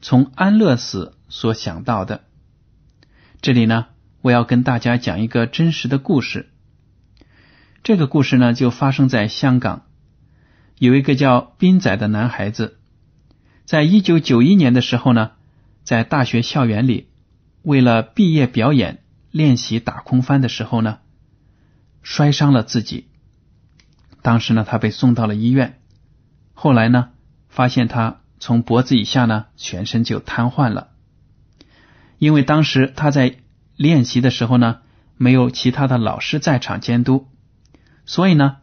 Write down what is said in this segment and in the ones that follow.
从安乐死所想到的。这里呢，我要跟大家讲一个真实的故事。这个故事呢，就发生在香港，有一个叫斌仔的男孩子，在一九九一年的时候呢，在大学校园里，为了毕业表演练习打空翻的时候呢，摔伤了自己。当时呢，他被送到了医院。后来呢，发现他从脖子以下呢，全身就瘫痪了。因为当时他在练习的时候呢，没有其他的老师在场监督，所以呢，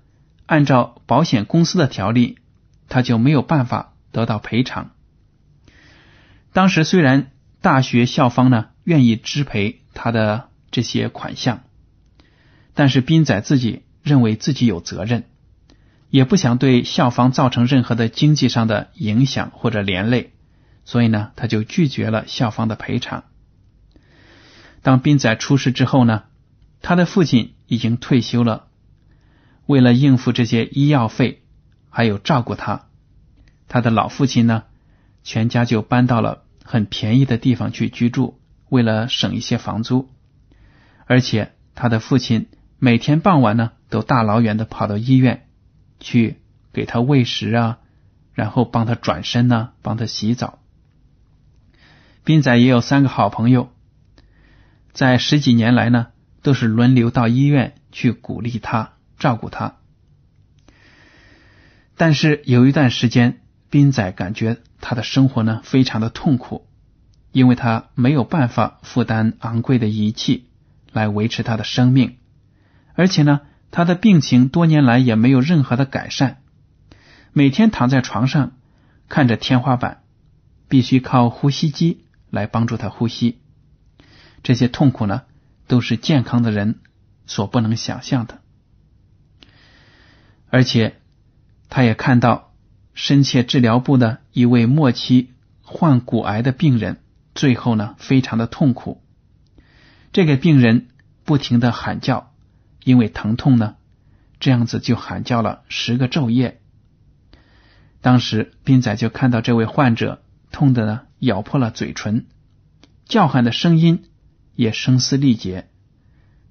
按照保险公司的条例，他就没有办法得到赔偿。当时虽然大学校方呢愿意支赔他的这些款项，但是斌仔自己认为自己有责任。也不想对校方造成任何的经济上的影响或者连累，所以呢，他就拒绝了校方的赔偿。当斌仔出事之后呢，他的父亲已经退休了，为了应付这些医药费，还有照顾他，他的老父亲呢，全家就搬到了很便宜的地方去居住，为了省一些房租。而且他的父亲每天傍晚呢，都大老远的跑到医院。去给他喂食啊，然后帮他转身呢，帮他洗澡。斌仔也有三个好朋友，在十几年来呢，都是轮流到医院去鼓励他、照顾他。但是有一段时间，斌仔感觉他的生活呢非常的痛苦，因为他没有办法负担昂贵的仪器来维持他的生命，而且呢。他的病情多年来也没有任何的改善，每天躺在床上看着天花板，必须靠呼吸机来帮助他呼吸。这些痛苦呢，都是健康的人所不能想象的。而且，他也看到深切治疗部的一位末期患骨癌的病人，最后呢，非常的痛苦。这个病人不停的喊叫。因为疼痛呢，这样子就喊叫了十个昼夜。当时斌仔就看到这位患者痛的呢咬破了嘴唇，叫喊的声音也声嘶力竭，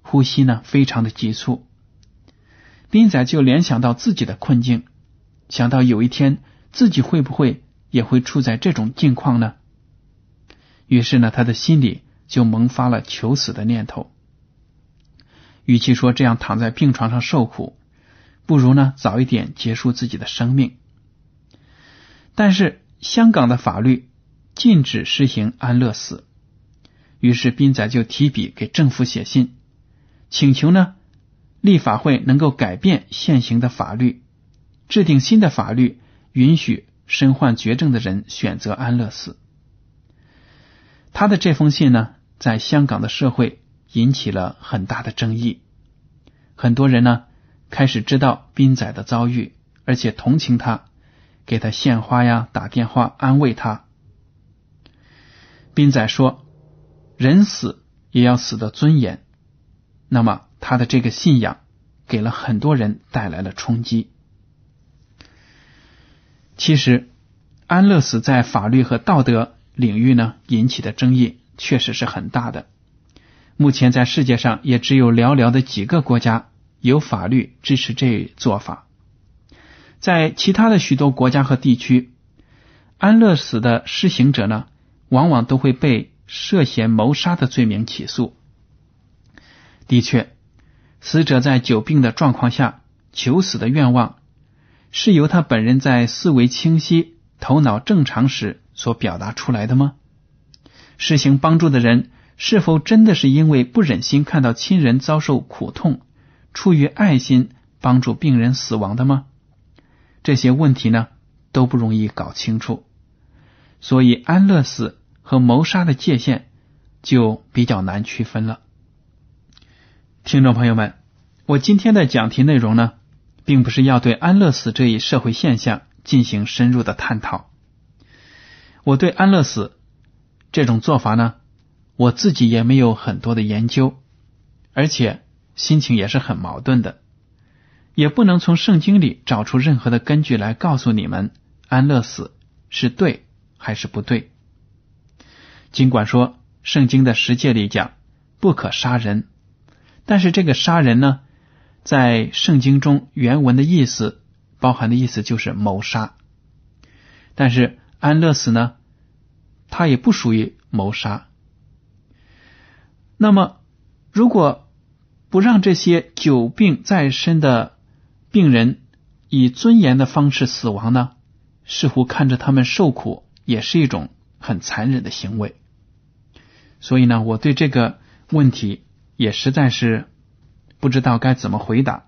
呼吸呢非常的急促。斌仔就联想到自己的困境，想到有一天自己会不会也会处在这种境况呢？于是呢，他的心里就萌发了求死的念头。与其说这样躺在病床上受苦，不如呢早一点结束自己的生命。但是香港的法律禁止实行安乐死，于是斌仔就提笔给政府写信，请求呢立法会能够改变现行的法律，制定新的法律，允许身患绝症的人选择安乐死。他的这封信呢，在香港的社会。引起了很大的争议，很多人呢开始知道斌仔的遭遇，而且同情他，给他献花呀，打电话安慰他。斌仔说：“人死也要死的尊严。那么他的这个信仰给了很多人带来了冲击。其实，安乐死在法律和道德领域呢引起的争议确实是很大的。目前在世界上也只有寥寥的几个国家有法律支持这做法。在其他的许多国家和地区，安乐死的施行者呢，往往都会被涉嫌谋杀的罪名起诉。的确，死者在久病的状况下求死的愿望，是由他本人在思维清晰、头脑正常时所表达出来的吗？施行帮助的人。是否真的是因为不忍心看到亲人遭受苦痛，出于爱心帮助病人死亡的吗？这些问题呢都不容易搞清楚，所以安乐死和谋杀的界限就比较难区分了。听众朋友们，我今天的讲题内容呢，并不是要对安乐死这一社会现象进行深入的探讨。我对安乐死这种做法呢。我自己也没有很多的研究，而且心情也是很矛盾的，也不能从圣经里找出任何的根据来告诉你们安乐死是对还是不对。尽管说圣经的十诫里讲不可杀人，但是这个杀人呢，在圣经中原文的意思包含的意思就是谋杀，但是安乐死呢，它也不属于谋杀。那么，如果不让这些久病在身的病人以尊严的方式死亡呢？似乎看着他们受苦也是一种很残忍的行为。所以呢，我对这个问题也实在是不知道该怎么回答。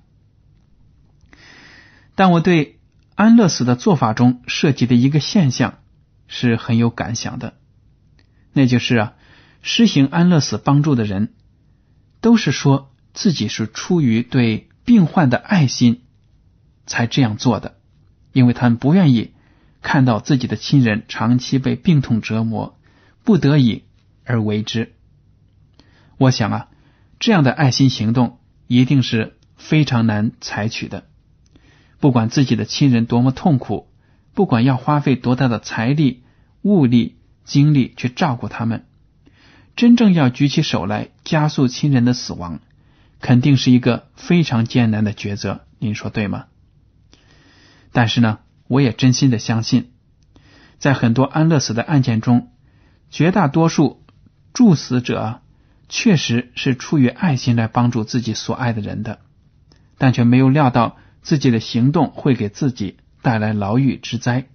但我对安乐死的做法中涉及的一个现象是很有感想的，那就是啊。施行安乐死帮助的人，都是说自己是出于对病患的爱心才这样做的，因为他们不愿意看到自己的亲人长期被病痛折磨，不得已而为之。我想啊，这样的爱心行动一定是非常难采取的。不管自己的亲人多么痛苦，不管要花费多大的财力、物力、精力去照顾他们。真正要举起手来加速亲人的死亡，肯定是一个非常艰难的抉择。您说对吗？但是呢，我也真心的相信，在很多安乐死的案件中，绝大多数助死者确实是出于爱心来帮助自己所爱的人的，但却没有料到自己的行动会给自己带来牢狱之灾。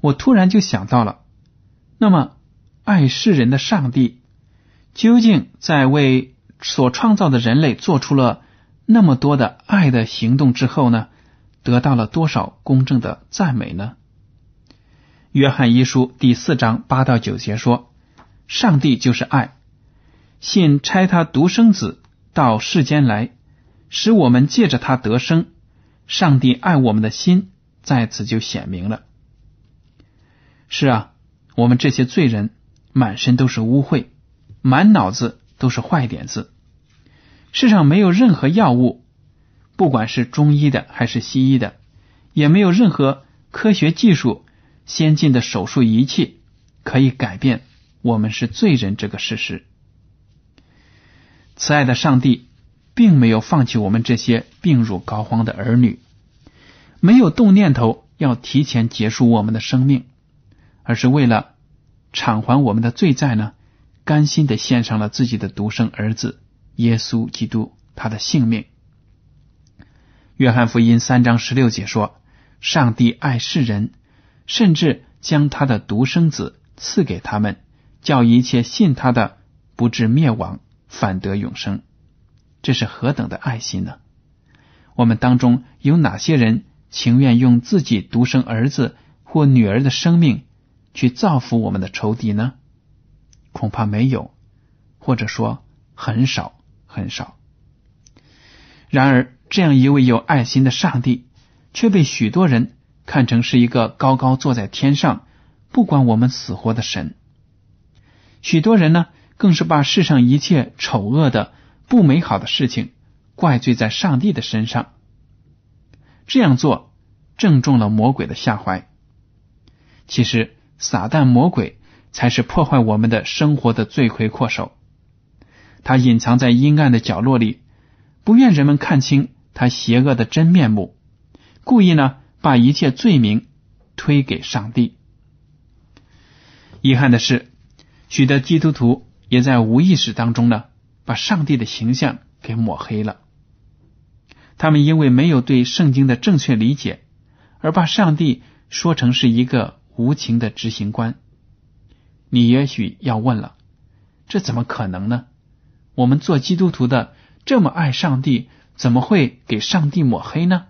我突然就想到了，那么。爱世人的上帝，究竟在为所创造的人类做出了那么多的爱的行动之后呢？得到了多少公正的赞美呢？约翰一书第四章八到九节说：“上帝就是爱，信差他独生子到世间来，使我们借着他得生。上帝爱我们的心在此就显明了。”是啊，我们这些罪人。满身都是污秽，满脑子都是坏点子。世上没有任何药物，不管是中医的还是西医的，也没有任何科学技术、先进的手术仪器可以改变我们是罪人这个事实。慈爱的上帝并没有放弃我们这些病入膏肓的儿女，没有动念头要提前结束我们的生命，而是为了。偿还我们的罪债呢？甘心的献上了自己的独生儿子耶稣基督，他的性命。约翰福音三章十六节说：“上帝爱世人，甚至将他的独生子赐给他们，叫一切信他的不至灭亡，反得永生。”这是何等的爱心呢？我们当中有哪些人情愿用自己独生儿子或女儿的生命？去造福我们的仇敌呢？恐怕没有，或者说很少很少。然而，这样一位有爱心的上帝，却被许多人看成是一个高高坐在天上、不管我们死活的神。许多人呢，更是把世上一切丑恶的、不美好的事情怪罪在上帝的身上。这样做正中了魔鬼的下怀。其实，撒旦魔鬼才是破坏我们的生活的罪魁祸首。他隐藏在阴暗的角落里，不愿人们看清他邪恶的真面目，故意呢把一切罪名推给上帝。遗憾的是，许多基督徒也在无意识当中呢，把上帝的形象给抹黑了。他们因为没有对圣经的正确理解，而把上帝说成是一个无情的执行官。你也许要问了，这怎么可能呢？我们做基督徒的这么爱上帝，怎么会给上帝抹黑呢？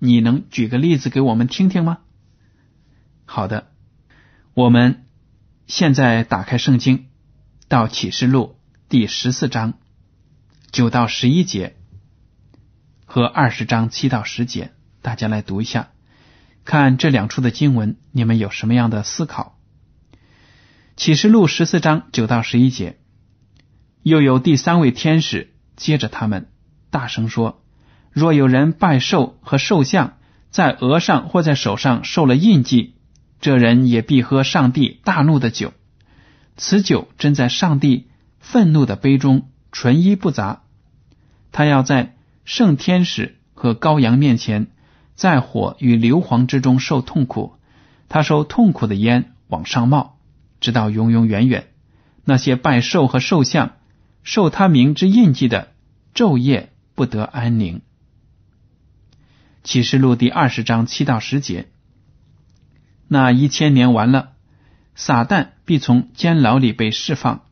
你能举个例子给我们听听吗？好的。我们现在打开圣经，到启示录第十四章九到十一节和二十章七到十节，大家来读一下，看这两处的经文，你们有什么样的思考？启示录十四章九到十一节，又有第三位天使接着他们大声说：“若有人拜兽和兽像，在额上或在手上受了印记。”这人也必喝上帝大怒的酒，此酒真在上帝愤怒的杯中，纯一不杂。他要在圣天使和羔羊面前，在火与硫磺之中受痛苦。他受痛苦的烟往上冒，直到永永远远。那些拜兽和兽像、受他名之印记的，昼夜不得安宁。启示录第二十章七到十节。那一千年完了，撒旦必从监牢里被释放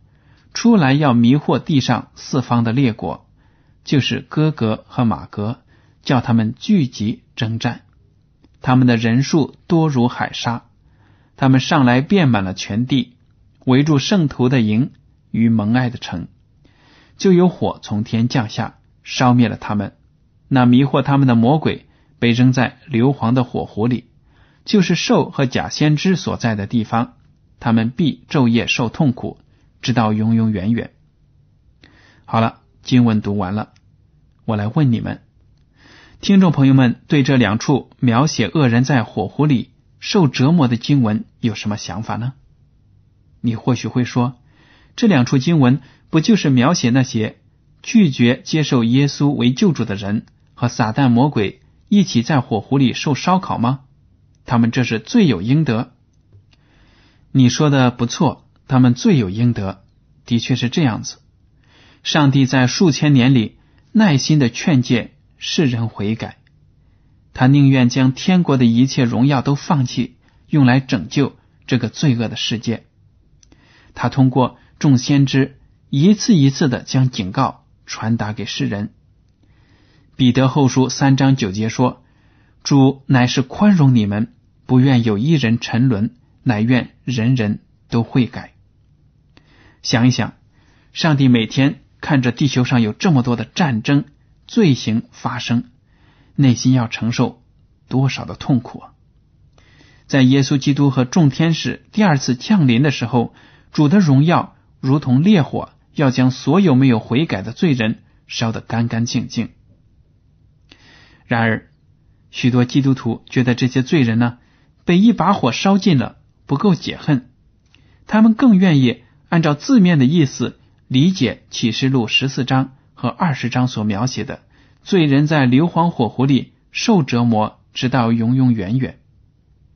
出来，要迷惑地上四方的列国，就是哥格和马格，叫他们聚集征战。他们的人数多如海沙，他们上来遍满了全地，围住圣徒的营与蒙爱的城，就有火从天降下，烧灭了他们。那迷惑他们的魔鬼被扔在硫磺的火湖里。就是兽和假先知所在的地方，他们必昼夜受痛苦，直到永永远远。好了，经文读完了，我来问你们，听众朋友们，对这两处描写恶人在火湖里受折磨的经文有什么想法呢？你或许会说，这两处经文不就是描写那些拒绝接受耶稣为救主的人和撒旦魔鬼一起在火湖里受烧烤吗？他们这是罪有应得。你说的不错，他们罪有应得，的确是这样子。上帝在数千年里耐心的劝诫世人悔改，他宁愿将天国的一切荣耀都放弃，用来拯救这个罪恶的世界。他通过众先知一次一次的将警告传达给世人。彼得后书三章九节说：“主乃是宽容你们。”不愿有一人沉沦，乃愿人人都悔改。想一想，上帝每天看着地球上有这么多的战争、罪行发生，内心要承受多少的痛苦啊！在耶稣基督和众天使第二次降临的时候，主的荣耀如同烈火，要将所有没有悔改的罪人烧得干干净净。然而，许多基督徒觉得这些罪人呢？被一把火烧尽了，不够解恨，他们更愿意按照字面的意思理解启示录十四章和二十章所描写的罪人在硫磺火湖里受折磨，直到永永远远。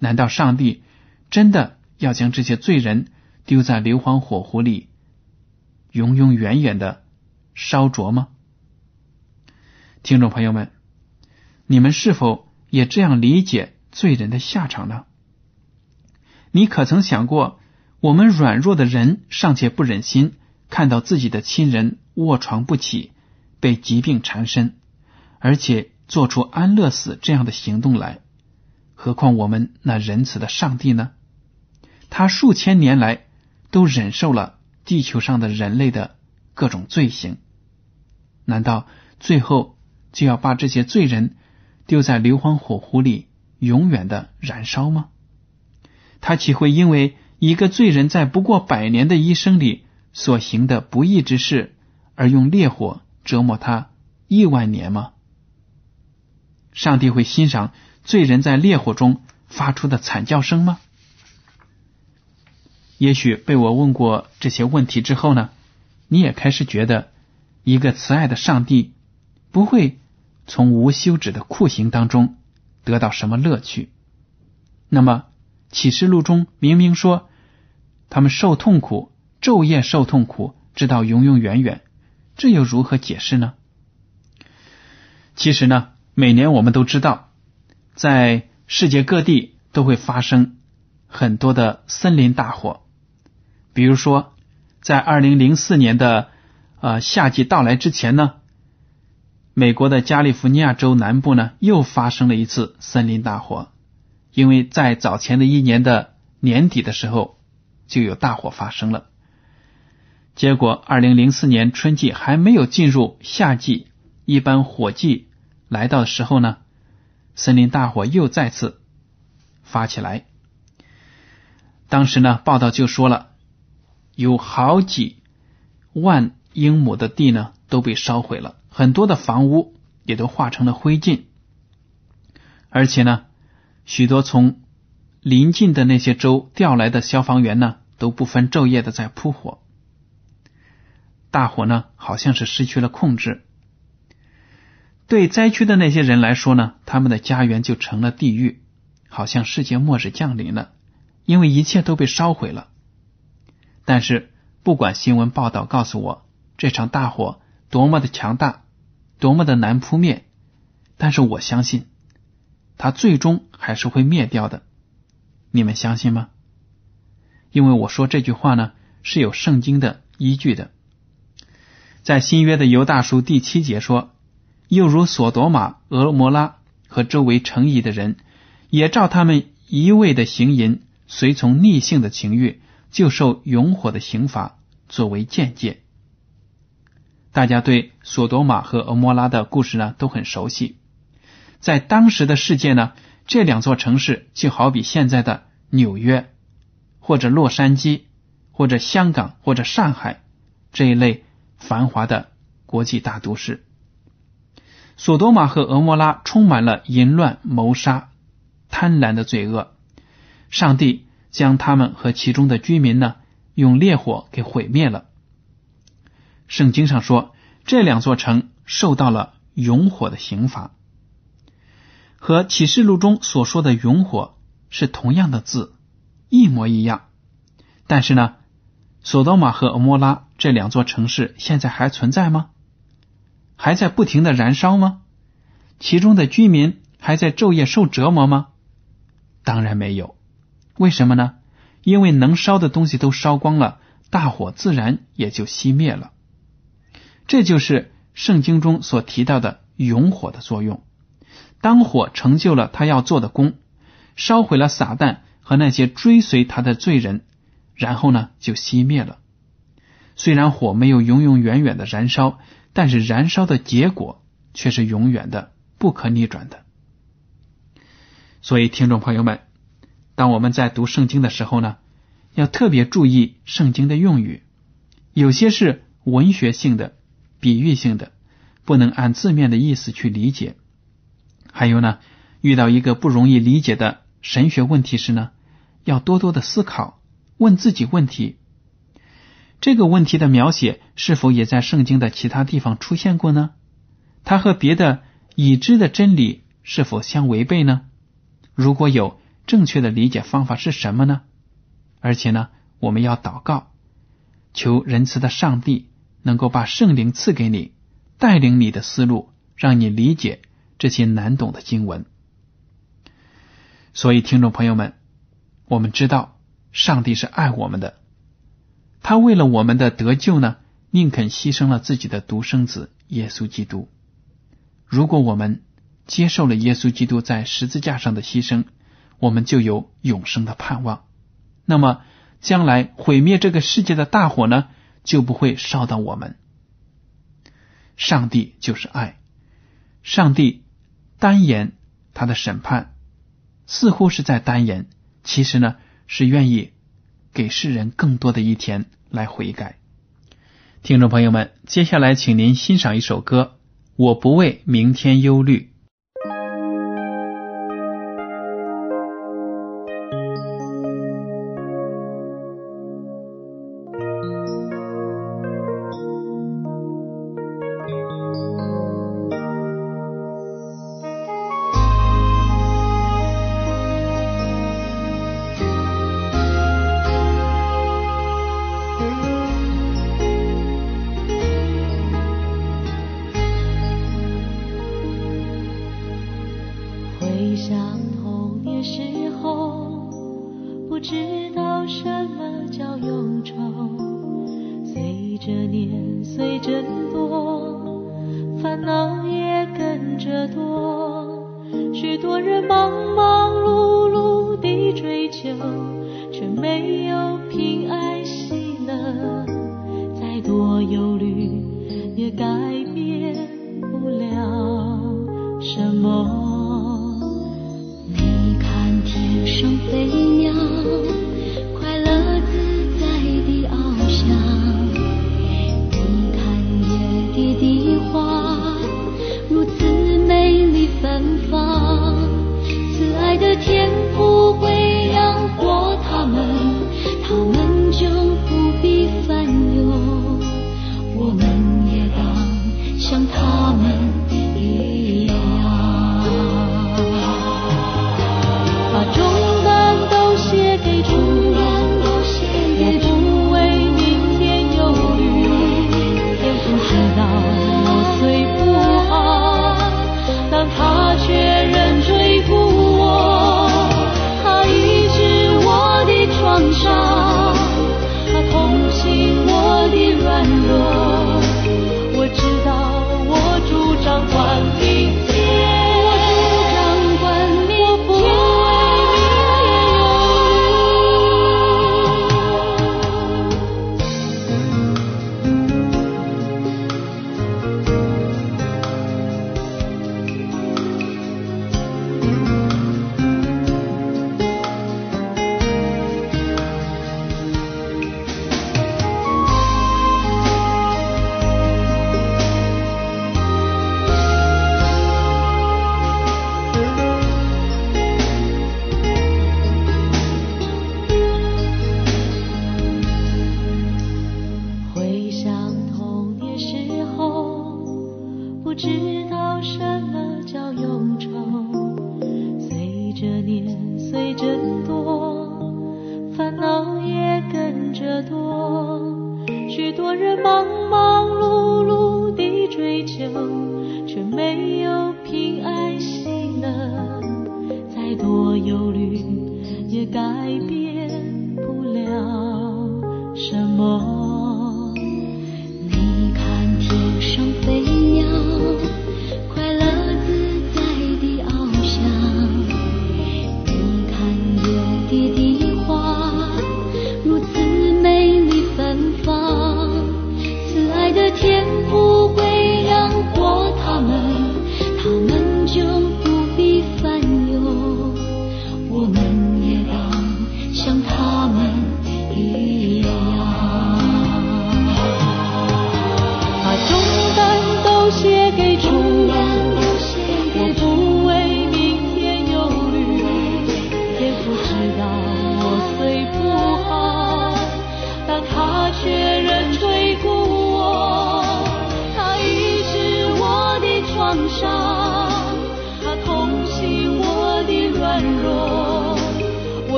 难道上帝真的要将这些罪人丢在硫磺火湖里，永永远远的烧灼吗？听众朋友们，你们是否也这样理解？罪人的下场呢？你可曾想过，我们软弱的人尚且不忍心看到自己的亲人卧床不起，被疾病缠身，而且做出安乐死这样的行动来，何况我们那仁慈的上帝呢？他数千年来都忍受了地球上的人类的各种罪行，难道最后就要把这些罪人丢在硫磺火湖里？永远的燃烧吗？他岂会因为一个罪人在不过百年的一生里所行的不义之事，而用烈火折磨他亿万年吗？上帝会欣赏罪人在烈火中发出的惨叫声吗？也许被我问过这些问题之后呢，你也开始觉得，一个慈爱的上帝不会从无休止的酷刑当中得到什么乐趣。那么启示录中明明说，他们受痛苦，昼夜受痛苦，直到永永远远，这又如何解释呢？其实呢，每年我们都知道，在世界各地都会发生很多的森林大火。比如说，在二零零四年的呃夏季到来之前呢，美国的加利福尼亚州南部呢又发生了一次森林大火，因为在早前的一年的年底的时候就有大火发生了。结果二零零四年春季还没有进入夏季，一般火季来到的时候呢，森林大火又再次发起来。当时呢，报道就说了。有好几万英亩的地呢都被烧毁了，很多的房屋也都化成了灰烬，而且呢，许多从邻近的那些州调来的消防员呢都不分昼夜的在扑火，大火呢好像是失去了控制。对灾区的那些人来说呢，他们的家园就成了地狱，好像世界末日降临了，因为一切都被烧毁了。但是，不管新闻报道告诉我这场大火多么的强大，多么的难扑灭，但是我相信，它最终还是会灭掉的。你们相信吗？因为我说这句话呢是有圣经的依据的，在新约的犹大书第七节说：“又如索多玛、俄摩拉和周围城邑的人，也照他们一味的行淫，随从逆性的情欲。”就受永火的刑罚作为见解。大家对索多玛和俄摩拉的故事呢都很熟悉。在当时的世界呢，这两座城市就好比现在的纽约，或者洛杉矶，或者香港，或者上海这一类繁华的国际大都市。索多玛和俄摩拉充满了淫乱、谋杀、贪婪的罪恶。上帝。将他们和其中的居民呢，用烈火给毁灭了。圣经上说，这两座城受到了永火的刑罚，和启示录中所说的永火是同样的字，一模一样。但是呢，索多玛和俄摩拉这两座城市现在还存在吗？还在不停的燃烧吗？其中的居民还在昼夜受折磨吗？当然没有。为什么呢？因为能烧的东西都烧光了，大火自然也就熄灭了。这就是圣经中所提到的永火的作用。当火成就了他要做的功，烧毁了撒旦和那些追随他的罪人，然后呢就熄灭了。虽然火没有永永远远的燃烧，但是燃烧的结果却是永远的、不可逆转的。所以，听众朋友们。当我们在读圣经的时候呢，要特别注意圣经的用语，有些是文学性的、比喻性的，不能按字面的意思去理解。还有呢，遇到一个不容易理解的神学问题时呢，要多多的思考，问自己问题：这个问题的描写是否也在圣经的其他地方出现过呢？它和别的已知的真理是否相违背呢？如果有，正确的理解方法是什么呢？而且呢，我们要祷告，求仁慈的上帝能够把圣灵赐给你，带领你的思路，让你理解这些难懂的经文。所以，听众朋友们，我们知道上帝是爱我们的，他为了我们的得救呢，宁肯牺牲了自己的独生子耶稣基督。如果我们接受了耶稣基督在十字架上的牺牲，我们就有永生的盼望，那么将来毁灭这个世界的大火呢，就不会烧到我们。上帝就是爱，上帝单言他的审判，似乎是在单言，其实呢是愿意给世人更多的一天来悔改。听众朋友们，接下来请您欣赏一首歌《我不为明天忧虑》。年岁增多烦恼也跟着多。许多人忙忙碌碌的追求却没有平安喜乐。再多忧虑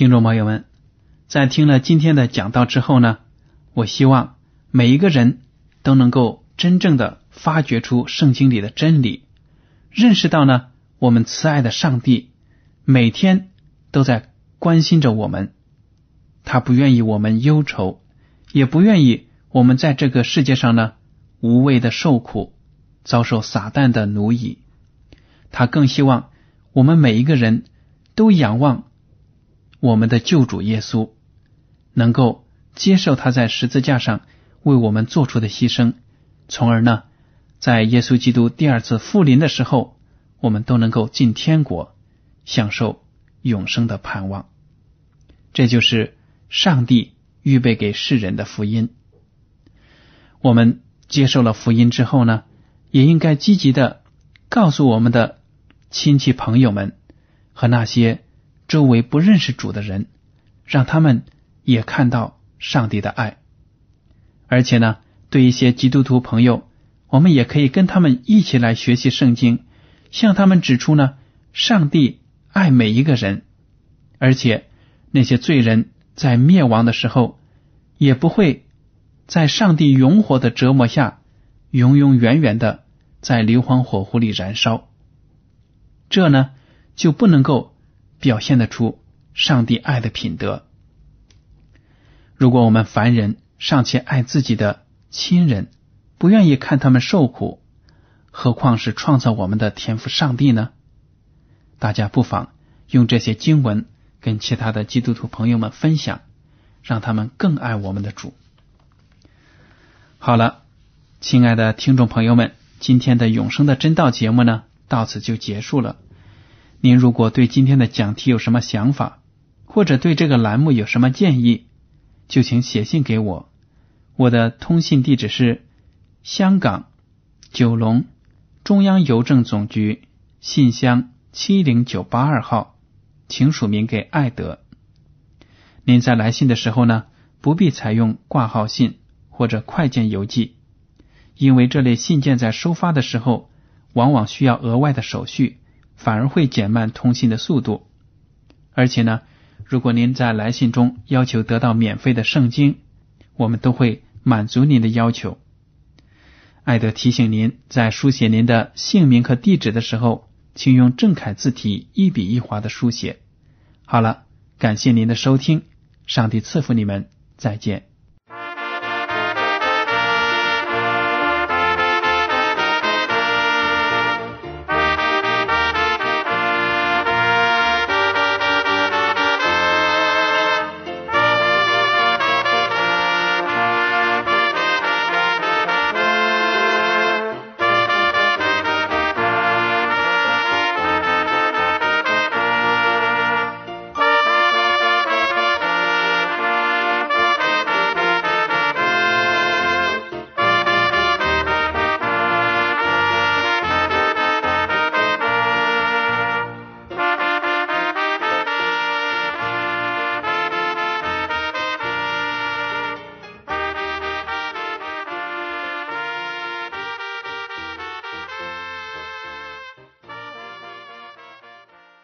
听众朋友们，在听了今天的讲道之后呢，我希望每一个人都能够真正的发掘出圣经里的真理，认识到呢，我们慈爱的上帝每天都在关心着我们，他不愿意我们忧愁，也不愿意我们在这个世界上呢无谓的受苦，遭受撒旦的奴役。他更希望我们每一个人都仰望我们的救主耶稣，能够接受他在十字架上为我们做出的牺牲，从而呢，在耶稣基督第二次复临的时候，我们都能够进天国，享受永生的盼望。这就是上帝预备给世人的福音。我们接受了福音之后呢，也应该积极的告诉我们的。亲戚朋友们和那些周围不认识主的人，让他们也看到上帝的爱。而且呢，对一些基督徒朋友，我们也可以跟他们一起来学习圣经，向他们指出呢，上帝爱每一个人，而且那些罪人在灭亡的时候，也不会在上帝永火的折磨下，永永远远的在硫磺火湖里燃烧。这呢，就不能够表现得出上帝爱的品德。如果我们凡人尚且爱自己的亲人，不愿意看他们受苦，何况是创造我们的天赋上帝呢？大家不妨用这些经文跟其他的基督徒朋友们分享，让他们更爱我们的主。好了，亲爱的听众朋友们，今天的永生的真道节目呢？到此就结束了。您如果对今天的讲题有什么想法，或者对这个栏目有什么建议，就请写信给我。我的通信地址是香港九龙中央邮政总局信箱七零九八二号，请署名给爱德。您在来信的时候呢，不必采用挂号信或者快件邮寄，因为这类信件在收发的时候。往往需要额外的手续，反而会减慢通信的速度。而且呢，如果您在来信中要求得到免费的圣经，我们都会满足您的要求。艾德提醒您，在书写您的姓名和地址的时候，请用正楷字体一笔一划的书写。好了，感谢您的收听，上帝赐福你们，再见。